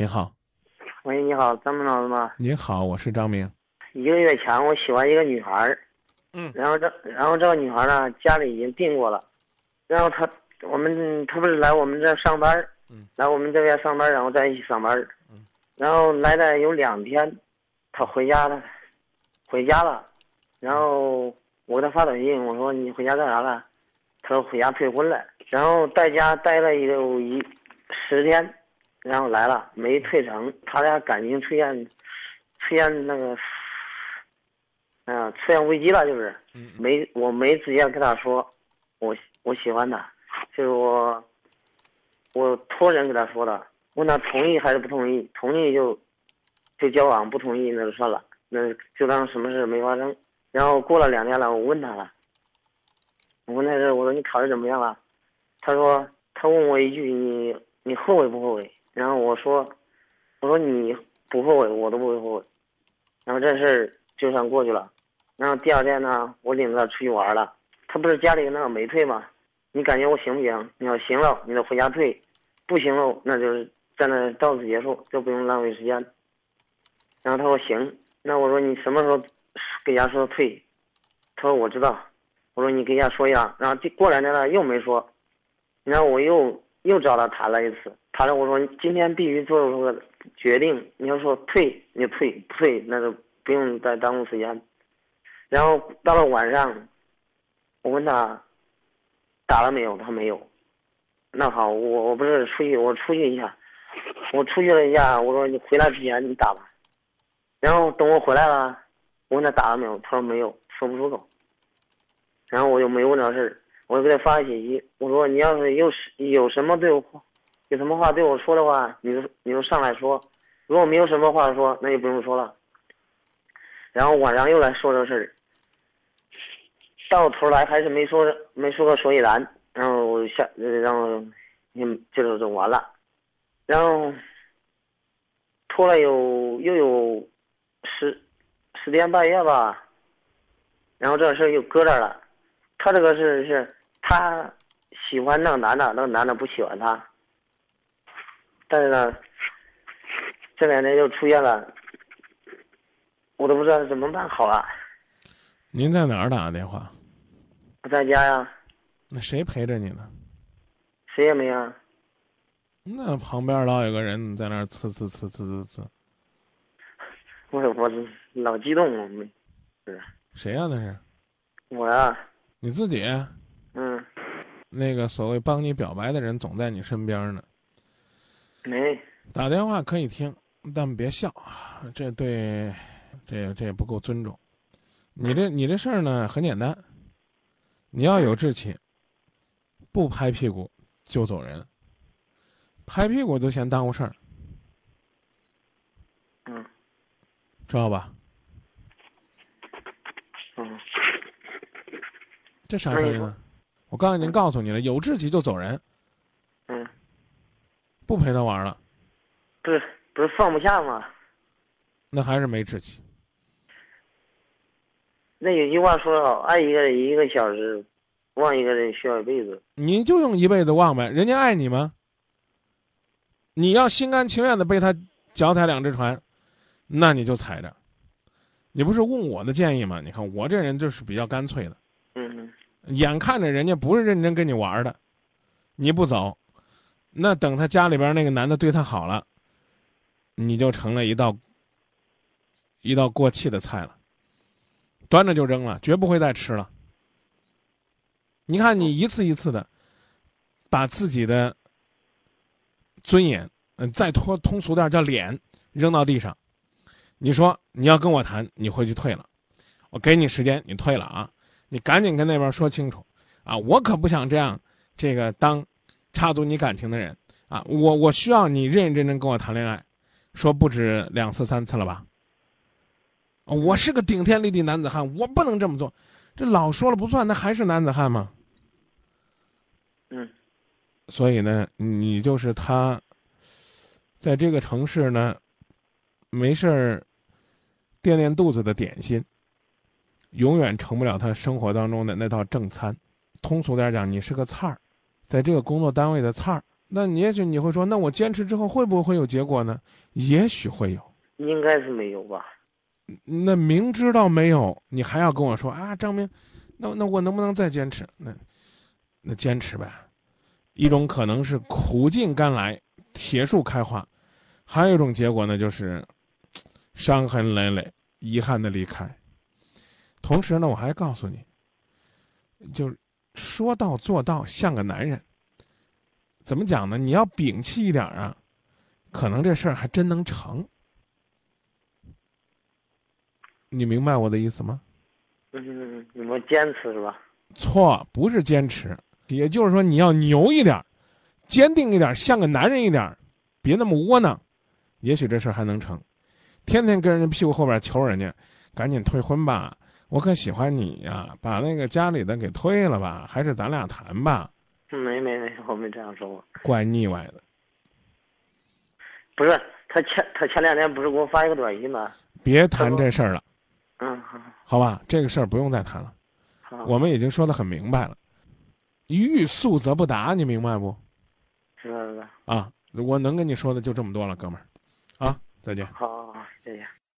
你好，喂，你好，张明老师吗？您好，我是张明。一个月前，我喜欢一个女孩儿，嗯。然后这然后这个女孩儿呢，家里已经定过了，然后她我们她不是来我们这上班，嗯，来我们这边上班，然后在一起上班，嗯，然后来了有两天，她回家了，回家了，然后我给她发短信，我说你回家干啥了？她说回家退婚了，然后在家待了有一十天，然后来了没退成，他俩感情出现出现那个，嗯、出现危机了，就是嗯没我没直接跟他说，我我喜欢他，就是我我托人给他说的，问他同意还是不同意，同意就就交往，不同意那就算了，那就当什么事没发生。然后过了两天了，我问他了，我问他是，我说你考虑怎么样了？他说他问我一句你你后悔不后悔？然后我说我说你不后悔，我都不会后悔。然后这事儿就算过去了。然后第二天呢，我领着他出去玩了。他不是家里那个没退吗？你感觉我行不行？你要行了，你就回家退；不行了，那就是在那到此结束，就不用浪费时间。然后他说行。那我说你什么时候给家说退？他说我知道。我说你给家说一下。然后过两天呢又没说。然后我又又找他谈了一次，反正我说今天必须做出个决定，你要说退你就退，不退那就不用再耽误时间。然后到了晚上，我问他打了没有，他没有。那好，我我不是出去，我出去一下，我出去了一下，我说你回来之前你打吧。然后等我回来了，我问他打了没有，他说没有，说不出口。然后我就没问这事儿。我就给他发信息，我说你要是有有什么对我，有什么话对我说的话，你就你就上来说，如果没有什么话说，那就不用说了。然后晚上又来说这事儿，到头来还是没说没说个所以然，然后下然后嗯就就完了，然后拖了有又有十十天半月吧，然后这事儿又搁这儿了，他这个是是。他喜欢那个男的，那个男的不喜欢他。但是呢，这两天又出现了，我都不知道怎么办好了。您在哪儿打的电话？不在家呀。那谁陪着你呢？谁也没啊。那旁边老有个人在那儿呲呲呲呲呲呲。我我老激动了，没是。谁呀、那是？我呀。你自己？嗯，那个所谓帮你表白的人总在你身边呢。没打电话可以听，但别笑，这对，这这也不够尊重。你这你这事儿呢很简单，你要有志气，不拍屁股就走人，拍屁股都嫌耽误事儿。嗯，知道吧？嗯，这啥声音呢？我刚才已经告诉你了，有志气就走人。嗯，不陪他玩了。不是不是放不下吗？那还是没志气。那有句话说得好，爱一个人一个小时，忘一个人需要一辈子。你就用一辈子忘呗，人家爱你吗？你要心甘情愿的被他脚踩两只船，那你就踩着。你不是问我的建议吗？你看我这人就是比较干脆的。嗯。眼看着人家不是认真跟你玩的，你不走，那等他家里边那个男的对他好了，你就成了一道一道过气的菜了，端着就扔了，绝不会再吃了。你看，你一次一次的把自己的尊严，嗯，再拖通俗点叫脸扔到地上，你说你要跟我谈，你回去退了，我给你时间，你退了啊。你赶紧跟那边说清楚，啊，我可不想这样，这个当插足你感情的人啊，我我需要你认认真真跟我谈恋爱，说不止两次三次了吧？我是个顶天立地男子汉，我不能这么做，这老说了不算，那还是男子汉吗？嗯。所以呢，你就是他，在这个城市呢，没事儿垫垫肚子的点心。永远成不了他生活当中的那道正餐。通俗点讲，你是个菜儿，在这个工作单位的菜儿，那你也许你会说，那我坚持之后会不会有结果呢？也许会有。应该是没有吧？那明知道没有，你还要跟我说啊，张明，那那我能不能再坚持？那那坚持呗。一种可能是苦尽甘来，铁树开花；还有一种结果呢，就是伤痕累累，遗憾的离开。同时呢，我还告诉你，就说到做到，像个男人。怎么讲呢？你要摒弃一点啊，可能这事儿还真能成。你明白我的意思吗？嗯，你们坚持是吧？错，不是坚持，也就是说你要牛一点，坚定一点，像个男人一点，别那么窝囊，也许这事儿还能成。天天跟人家屁股后边求人家，赶紧退婚吧，我可喜欢你呀，把那个家里的给退了吧，还是咱俩谈吧。没没没，我没这样说过。怪腻歪的。不是他前他前两天不是给我发一个短信吗？别谈这事儿了。嗯好。好吧，这个事儿不用再谈了。好。我们已经说的很明白了。欲速则不达，你明白不？知道知道。啊，我能跟你说的就这么多了，哥们儿。啊，再见。好，好，好，再见。